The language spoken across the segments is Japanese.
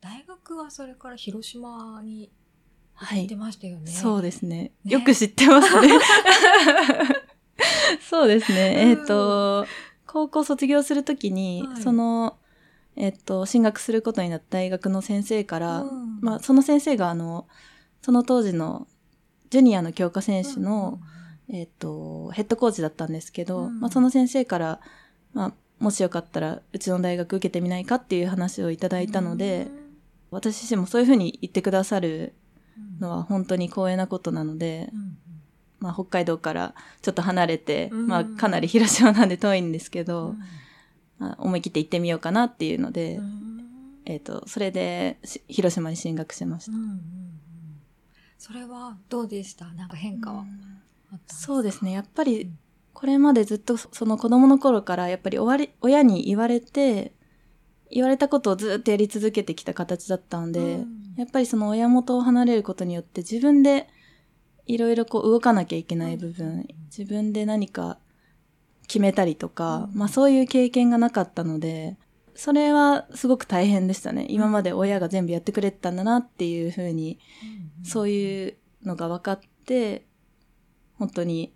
大学はそれから広島にはい行って。ましたよね。そうですね。ねよく知ってますね。そうですね。えっ、うんと、高校卒業するときに、はいその、えっ、と、進学することになった大学の先生から、うんまあ、その先生が、あの、その当時のジュニアの強化選手の、えっ、と、ヘッドコーチだったんですけど、うんまあ、その先生から、まあ、もしよかったら、うちの大学受けてみないかっていう話をいただいたので、私自身もそういうふうに言ってくださるうんのは本当に光栄なことなので、うんまあ、北海道からちょっと離れて、うんまあ、かなり広島なんで遠いんですけど、うん。まあ、思い切って行ってみようかなっていうので、うん。えっ、と、それでし広島に進学しました。それはどうでした？なんか変化はそうですね。やっぱりうん、これまでずっとその子供の頃から、やっぱり終わり、親に言われて、言われたことをずっとやり続けてきた形だったので、うん。やっぱりその親元を離れることによって自分でいろいろこう動かなきゃいけない部分、自分で何か決めたりとか、うん。まあそういう経験がなかったので、それはすごく大変でしたね。今まで親が全部やってくれてたんだなっていうふうに、そういうのが分かって、本当に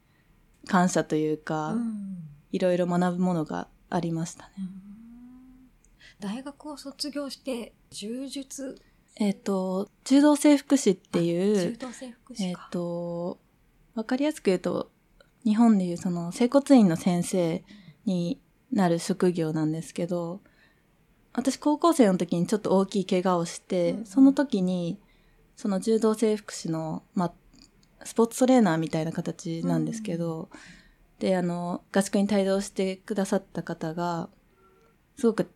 感謝というか、うん。いろいろ学ぶものがありましたね。うん大学を卒業して柔術？えっ、と、柔道整復師ってい柔う、道整復えっ、師か、と、わかりやすく言うと、日本でいうその整骨院の先生になる職業なんですけど、私高校生の時にちょっと大きい怪我をして、うんその時に、その柔道整復師の、まあ、スポーツトレーナーみたいな形なんですけど、で、あの、合宿に帯同してくださった方が、すごく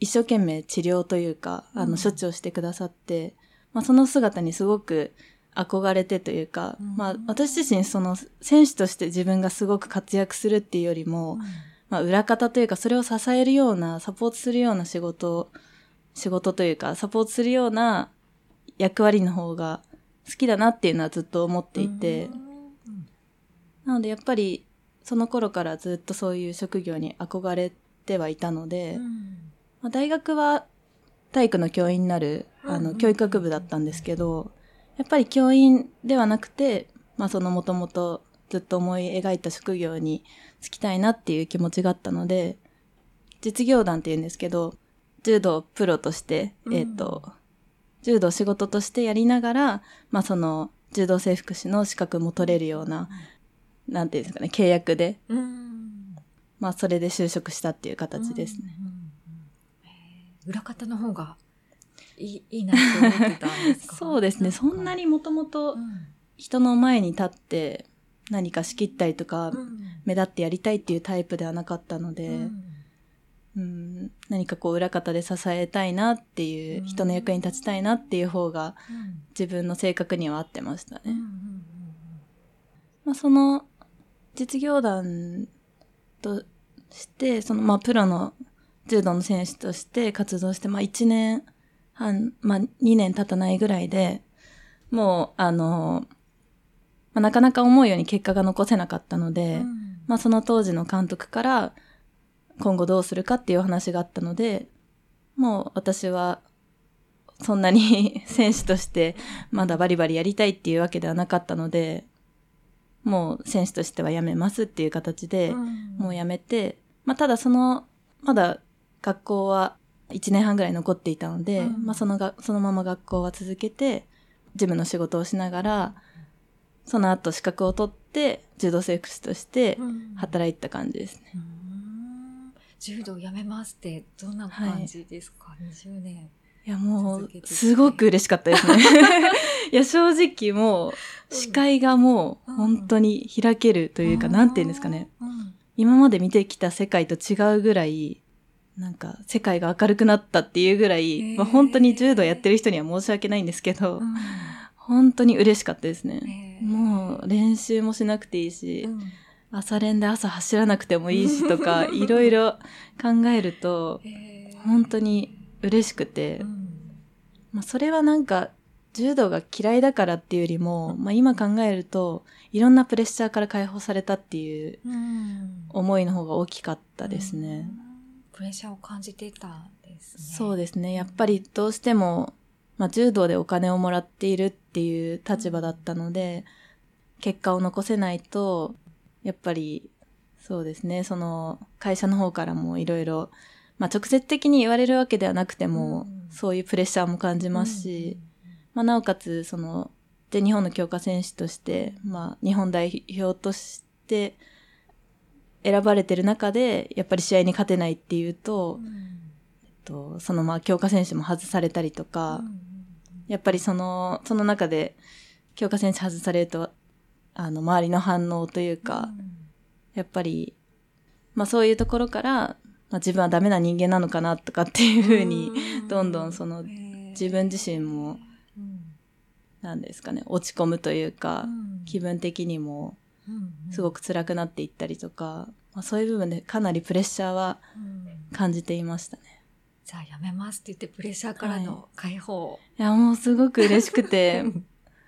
一生懸命治療というか、あの、うん。処置をしてくださって、まあ、その姿にすごく憧れてというか、うん。まあ、私自身その選手として自分がすごく活躍するっていうよりも、うん。まあ、裏方というか、それを支えるような、サポートするような仕事、仕事というか、サポートするような役割の方が好きだなっていうのはずっと思っていて、うん。なのでやっぱり、その頃からずっとそういう職業に憧れてはいたので、うんまあ、大学は体育の教員になる、あの、うんうん教育学部だったんですけど、やっぱり教員ではなくて、まあそのもともとずっと思い描いた職業に就きたいなっていう気持ちがあったので、実業団って言うんですけど、柔道プロとして、うん。えっ、と、柔道仕事としてやりながら、まあその柔道整復師の資格も取れるような、なんていうんですかね、契約で、うん。まあそれで就職したっていう形ですね。うん裏方の方がいいいいなって思ってたんですか？そうですね。そんなにもともとうん。人の前に立って何か仕切ったりとか、うん。目立ってやりたいっていうタイプではなかったので、うん。うん。何かこう裏方で支えたいなっていう、うん。人の役に立ちたいなっていう方がうん。自分の性格には合ってましたね。うんうん。まあ、その実業団として、そのまあプロの柔道の選手として活動して、まあ1年半、まあ2年経たないぐらいで、もうあの、まあ、なかなか思うように結果が残せなかったので、うん。まあその当時の監督から今後どうするかっていうお話があったので、もう私はそんなに 選手としてまだバリバリやりたいっていうわけではなかったので、もう選手としては辞めますっていう形で、うん。もう辞めて、まあただその、まだ学校は1年半ぐらい残っていたので、うんまあそのが、そのまま学校は続けて、事務の仕事をしながら、その後資格を取って、柔道整復師としてうん働いてた感じですね。うん柔道やめますってどんな感じですか、20年。いやもうすごく嬉しかったですね。いや、正直もう、視界がもう、本当に開けるというか、なんていうんですかね。うん。今まで見てきた世界と違うぐらい、なんか、世界が明るくなったっていうぐらへい、ー。まあ本当に柔道やってる人には申し訳ないんですけど、うん。本当に嬉しかったですね。もう、練習もしなくていいし、うん。朝練で朝走らなくてもいいしとか、いろいろ考えると、本当に嬉しくて、うん。まあ、それはなんか、柔道が嫌いだからっていうよりも、まあ、今考えると、いろんなプレッシャーから解放されたっていううん。思いの方が大きかったですね。うんプレッシャーを感じていたんですね。そうですね。やっぱりどうしても、まあ、柔道でお金をもらっているっていう立場だったので、結果を残せないと、やっぱり、そうですね、その、会社の方からもいろいろ、まあ、直接的に言われるわけではなくても、うんそういうプレッシャーも感じますし、まあ、なおかつ、その、で、日本の強化選手として、まあ、日本代表として、選ばれてる中で、やっぱり試合に勝てないっていうとう、ん。うんえっとそのまあ強化選手も外されたりとか、やっぱりその、その中で強化選手外されると、あの、周りの反応というか、やっぱり、まあそういうところから、まあ自分はダメな人間なのかなとかっていうふうに、どんどんその自自分自身も、なんですかね、落ち込むというか、気分的にもすごくく辛くなっていったりとか、まあそういう部分でかなりプレッシャーは感じていましたね。じゃあやめますって言ってプレッシャーからの解放。いや、もうすごく嬉しくて、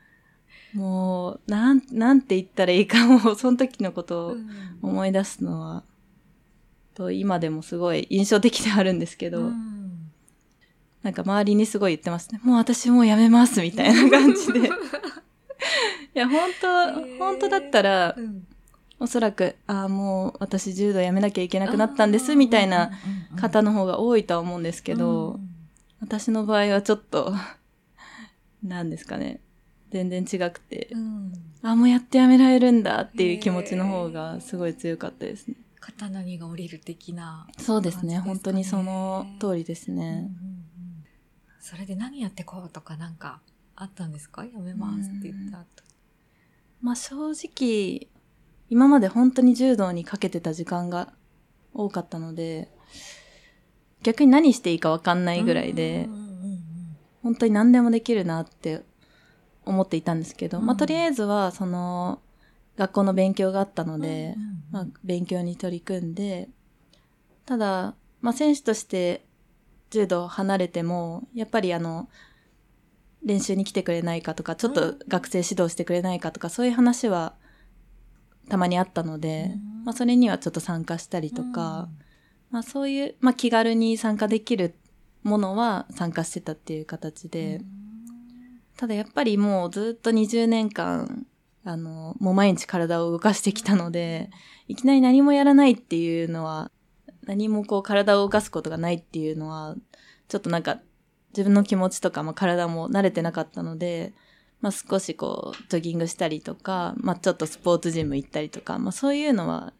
もう、なん、なんて言ったらいいかもう、その時のことを思い出すのは、と、今でもすごい印象的であるんですけど、うんなんか周りにすごい言ってますね。もう私もうやめます、みたいな感じで。いや、本当、本当だったら、うんおそらく、ああ、もう私柔道やめなきゃいけなくなったんです、みたいな方の方が多いとは思うんですけど、私の場合はちょっと、なんですかね。全然違くてう、んあ、もうやってやめられるんだっていう気持ちの方がすごい強かったですね。肩の荷が下りる的な。そうですね。本当にその通りですうんうんうね。んそれで何やってこうとかなんかあったんですかやめますって言った後。まあ正直、今まで本当に柔道にかけてた時間が多かったので、逆に何していいかわかんないぐらいで本当に何でもできるなって思っていたんですけど、うん。まあとりあえずはその学校の勉強があったのうんで、まあ勉強に取り組んで、ただ、まあ選手として柔道を離れても、やっぱりあの、練習に来てくれないかとか、ちょっと学生指導してくれないかとか、そういう話はたまにあったので、うん。まあそれにはちょっと参加したりとか、まあそういう、まあ気軽に参加できるものは参加してたっていう形うん。で、ただやっぱりもうずっと20年間、あの、もう毎日体を動かしてきたので、いきなり何もやらないっていうのは、何もこう体を動かすことがないっていうのは、ちょっとなんか自分の気持ちとか、まあ体も慣れてなかったので、まあ少しこう、ジョギングしたりとか、まあちょっとスポーツジム行ったりとか、まあそういうのは、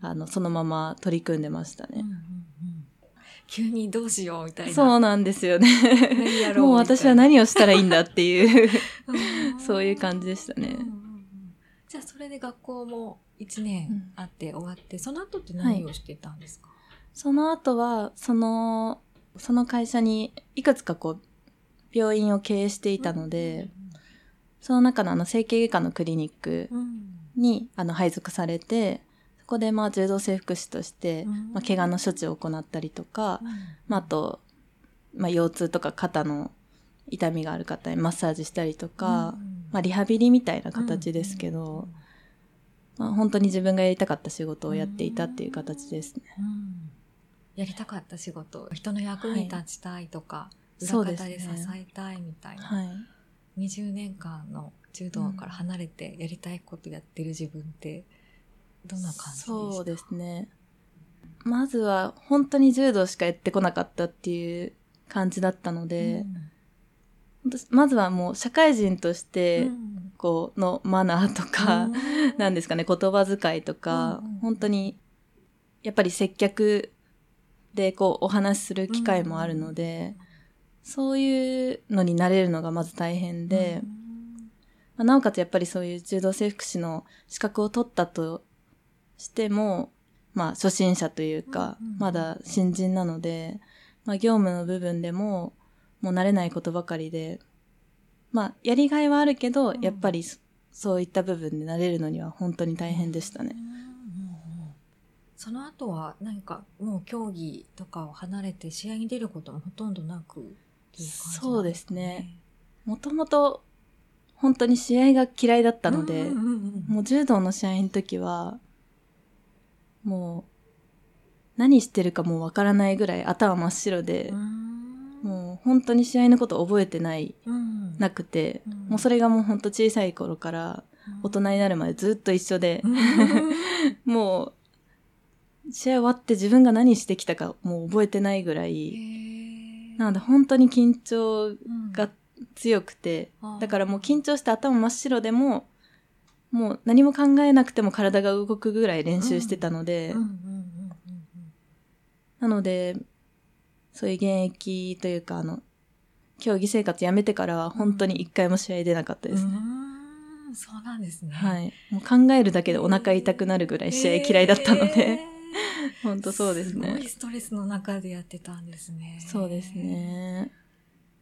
あの、そのまま取り組んでましたね。うんうんうん。急にどうしようみたいな。そうなんですよね。何やろうもう私は何をしたらいいんだっていう、うんそういう感じでしたね。うんうんうん。じゃあそれで学校も1年うん。あって終わって、その後って何をしてたんですか、その後は、その、その会社にいくつかこう、病院を経営していたので、その中のあの整形外科のクリニックにあの配属されて、そこでまあ柔道整復師として、うん。まあ、怪我の処置を行ったりとか、うん。まあ、あと、まあ、腰痛とか肩の痛みがある方にマッサージしたりとか、うん。まあ、リハビリみたいな形ですけど、まあ、本当に自分がやりたかった仕事をやっていたっていう形ですね。うんやりたかった仕事。人の役に立ちたいとか、裏方で支えたいみたいな、はい。20年間の柔道から離れてやりたいことやってる自分ってどんな感じでそうですね。まずは本当に柔道しかやってこなかったっていう感じだったので、本当まずはもう社会人としうんて、うん。こう、のマナーとか、うん。なんですかね、言葉遣いとか、うんうん。本当に、やっぱり接客でこう、お話しする機会もあるので、そういうのになれるのがまず大変で、まあなおかつやっぱりそういう柔道整復師の資格を取ったとしても、まあ初心者というか、まだ新人なので、まあ業務の部分でも、もう慣れないことばかりで、まあやりがいはあるけど、うん。やっぱりそそういった部分で慣れるのには本当に大変でしたねその後は何かもう競技とかを離れて試合に出ることもほとんどなくっていう感じなんそうですね。もともと本当に試合が嫌いだったので、うんうんうんもう柔道の試合の時は、もう、何してるかもうわからないぐらい頭真っ白で、もう本当に試合のこと覚えてない、うん。なくて、うん。もうそれがもう本当小さい頃から大人になるまでずっと一緒で、もう試合終わって自分が何してきたかもう覚えてないぐらい、なので本当に緊張が強くて、だからもう緊張して頭真っ白でも、もう何も考えなくても体が動くぐらい練習してたので、うんうんうんなので、そういう現役というか、あの、競技生活やめてからは本当に一回も試合出なかったです。ね。うんうーん。そうなんですね。はい。もう考えるだけでお腹痛くなるぐらい試合嫌いだったので、えー 本当そうですねすごい。ストレスの中でやってたんですね。そうです。ね。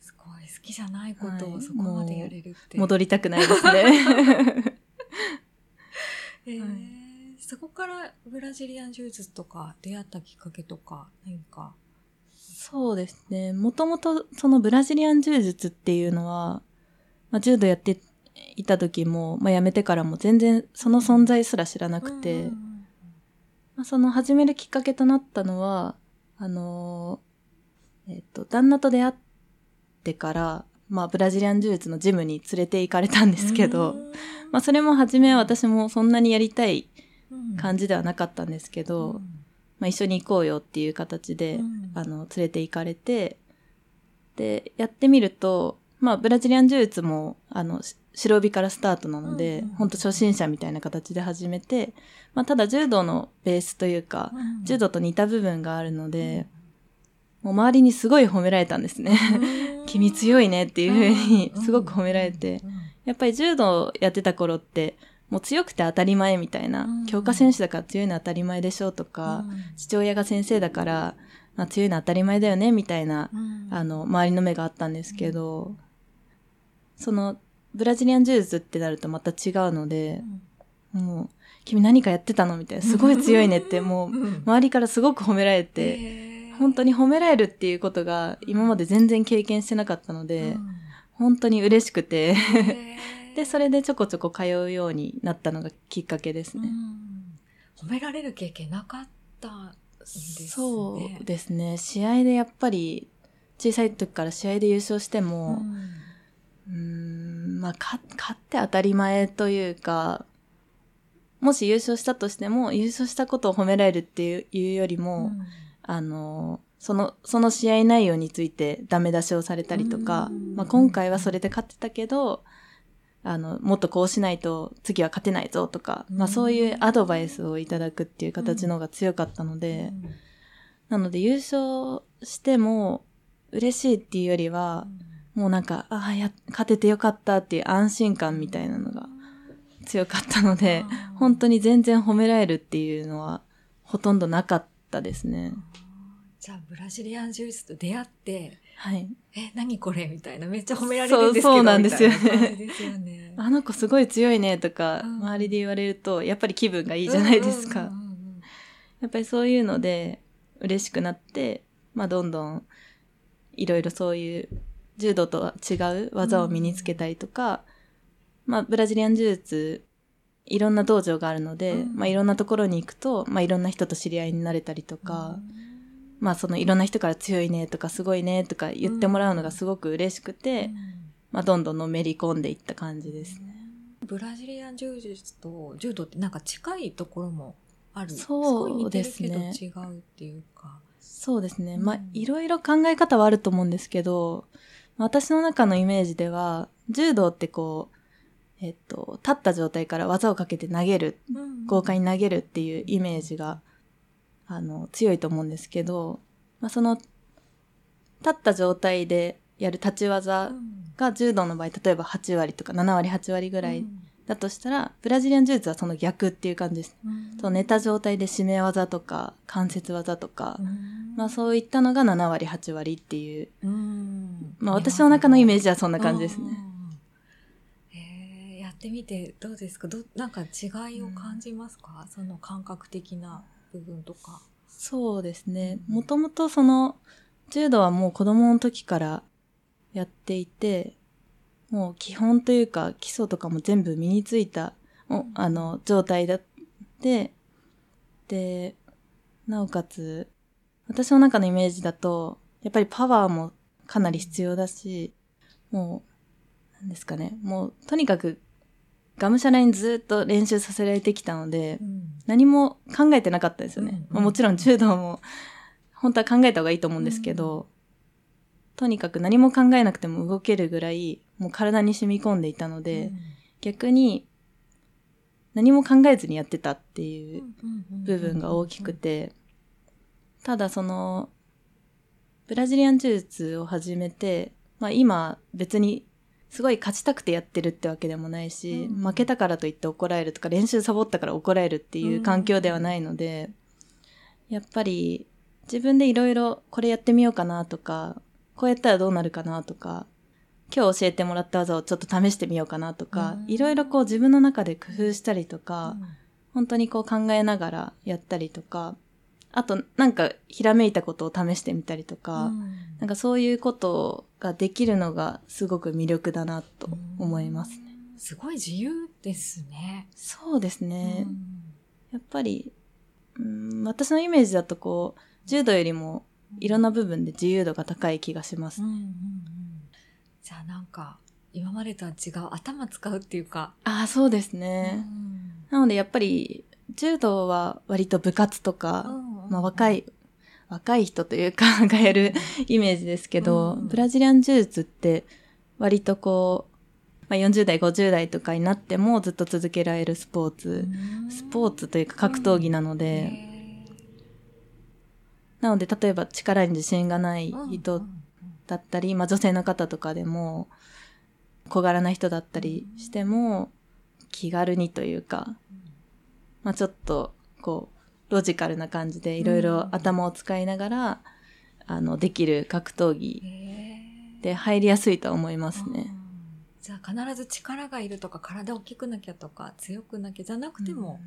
すごい好きじゃないことはいをそこまでやれるって。戻りたくないですね。えーはいそこからブラジリアン柔術とか出会ったきっかけとか何か？そうですね。もともとそのブラジリアン柔術っていうのは、まあ、柔道やっていた時も、まあ、辞めてからも全然その存在すら知らなくて、うんまあ、その始めるきっかけとなったのは、あのーえっ、と、旦那と出会ってから、まあ、ブラジリアン柔術のジムに連れて行かれたんですけど、まあ、それも初めは私もそんなにやりたい感じではなかったんですけど、まあ、一緒に行こうよっていう形で、うん。あの、連れて行かれて、で、やってみると、まあ、ブラジリアン柔術も、あの、し白帯からスタートなので、うんうん本当初心者みたいな形で始めて、まあ、ただ柔道のベースというか、柔道と似た部分があるので、もう周りにすごい褒められたんですね。君強いねっていう風にすごく褒められて、やっぱり柔道やってた頃って、もう強くて当たり前みたいな、うん強化選手だから強いのは当たり前でしょとか、父親が先生だから、まあ、強いのは当たり前だよねみたいな、あの、周りの目があったんですけど、その、ブラジリアン柔術ってなるとまた違うので、もう、君何かやってたのみたいな、すごい強いねって、もう、周りからすごく褒められて、本当に褒められるっていうことが今まで全然経験してなかったので、本当に嬉しくて、で、それでちょこちょこ通うようになったのがきっかけですね。褒められる経験なかったんですね。そうですね。試合でやっぱり、小さい時から試合で優勝しても、うーん、まあ、か勝って当たり前というか、もし優勝したとしても、優勝したことを褒められるっていうよりも、あの、その、その試合内容についてダメ出しをされたりとか、うん。まあ、今回はそれで勝ってたけど、あの、もっとこうしないと次は勝てないぞとか、まあそういうアドバイスをいただくっていう形の方が強かったので、なので優勝しても嬉しいっていうよりは、もうなんか、ああ、や、勝ててよかったっていう安心感みたいなのが強かったので、本当に全然褒められるっていうのはほとんどなかったですね。じゃあ、ブラジリアン柔術と出会って、はい。え、何これみたいな。めっちゃ褒められるんですけど。そうそうなんですよねですよね。あの子すごい強いねとか、うん周りで言われると、やっぱり気分がいいじゃないですか。やっぱりそういうので嬉しくなって、まあどんどんいろいろそういう柔道とは違う技を身につけたりとか、まあブラジリアン柔術いろんな道場があるので、うんまあいろんなところに行くと、まあいろんな人と知り合いになれたりとか、まあそのいろんな人から強いねとかすごいねとか言ってもらうのがすごく嬉しくて、まあどんどんのめり込んでいった感じですね。ブラジリアン柔術と柔道ってなんか近いところもある。そうですね違うっていうか。そうですね。うんまあ、いろいろ考え方はあると思うんですけど、私の中のイメージでは、柔道ってこう、えっと、立った状態から技をかけて投げる、豪快に投げるっていうイメージが、あの、強いと思うんですけど、まあ、その、立った状態でやる立ち技が柔道の場合、例えば8割とか7割、8割ぐらいだとしたら、ブラジリアン柔術はその逆っていう感じです。そう寝た状態で締め技とか、関節技とか、まあそういったのが7割、8割っていう、うんまあ私の中のイメージジはそんな感じですね。へえやってみてどうですか？どなんか違いを感じますか、その感覚的な部分とか。そうですね。もともとその、柔道はもう子供の時からやっていて、もう基本というか基礎とかも全部身についた、おあの、状態だって、で、なおかつ、私の中のイメージだと、やっぱりパワーもかなり必要だし、もう、なんですかね、もう、とにかく、がむしゃらにずっと練習させられてきたので、何も考えてなかったですよね。うんうん。まあもちろん柔道も、本当は考えた方がいいと思うんですけど、とにかく何も考えなくても動けるぐらい、もう体に染み込んでいたので、逆に、何も考えずにやってたっていう部分が大きくて、ただその、ブラジリアン柔術を始めて、まあ今別にすごい勝ちたくてやってるってわけでもないし、うん。負けたからといって怒られるとか練習サボったから怒られるっていう環境ではないので、やっぱり自分でいろいろこれやってみようかなとか、こうやったらどうなるかなとか、今日教えてもらった技をちょっと試してみようかなとか、うん。いろいろこう自分の中で工夫したりとか、本当にこう考えながらやったりとか、あとなんかひらめいたことを試してみたりとか、なんかそういうことができるのがすごく魅力だなと思いますね。すごい自由ですね。そうですね。やっぱり、うん、私のイメージだとこう、柔道よりもいろんな部分で自由度が高い気がします。うんうんうんじゃあなんか今までとは違う頭使うっていうか。ああ、そうですね。なのでやっぱり柔道は割と部活とか、まあ若いい、若い人というか がやるイメージですけど、うん。ブラジリアン柔術って割とこう、まあ、40代、50代とかになってもずっと続けられるスポーツ、スポーツというか格闘技なので、なので例えば力に自信がない人だったり、まあ女性の方とかでも小柄な人だったりしても気軽にというか、まあちょっとこうロジカルな感じでいろいろ頭を使いながら、あのできる格闘技で入りやすいとは思いますね。じゃあ必ず力がいるとか体大きくなきゃとか強くなきゃじゃなくても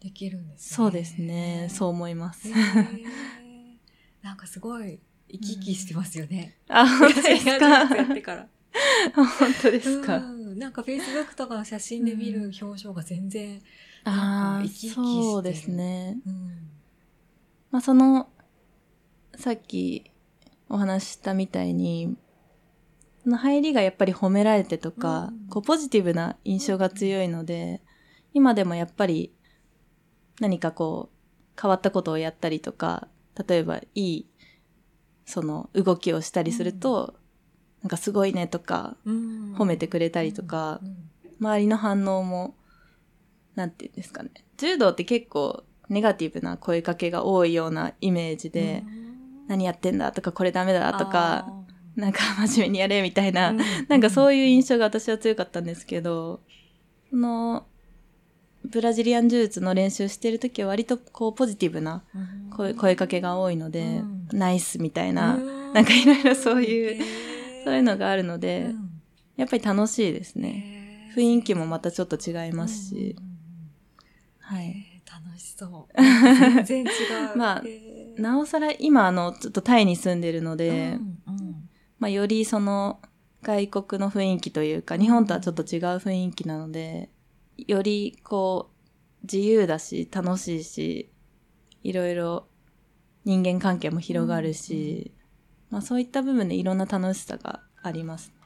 できるんですね。そうですね。そう思います なんかすごい生き生きしてますよね。あ、本当ですやか。本当ですか、うんなんかフェイスブックとかの写真で見る表情が全然、ああ、なんか生き生きしてる。そうですね。うん。まあその、さっきお話ししたみたいに、その入りがやっぱり褒められてとか、うん。こうポジティブな印象が強いので、今でもやっぱり何かこう変わったことをやったりとか、例えばいいその動きをしたりすると、なんかすごいねとか、うん。褒めてくれたりとかうん。周りの反応も、なんていうんですかね。柔道って結構ネガティブな声かけが多いようなイメージで、何やってんだとかこれダメだとか、なんか真面目にやれみたいな、なんかそういう印象が私は強かったんですけど、その、ブラジリアン柔術の練習してるときは割とこうポジティブなうん。声声かけが多いので、うん。ナイスみたいな、うん。なんかいろいろそういう、そういうのがあるので、うんやっぱり楽しいですね。雰囲気もまたちょっと違いますし、うんうんうんはい。楽しそう。全然違う。まあなおさら今あの、ちょっとタイに住んでるので、うんうんまあよりその外国の雰囲気というか、日本とはちょっと違う雰囲気なので、よりこう、自由だし、楽しいし、いろいろ人間関係も広がるし、まあそういった部分でいろんな楽しさがあります。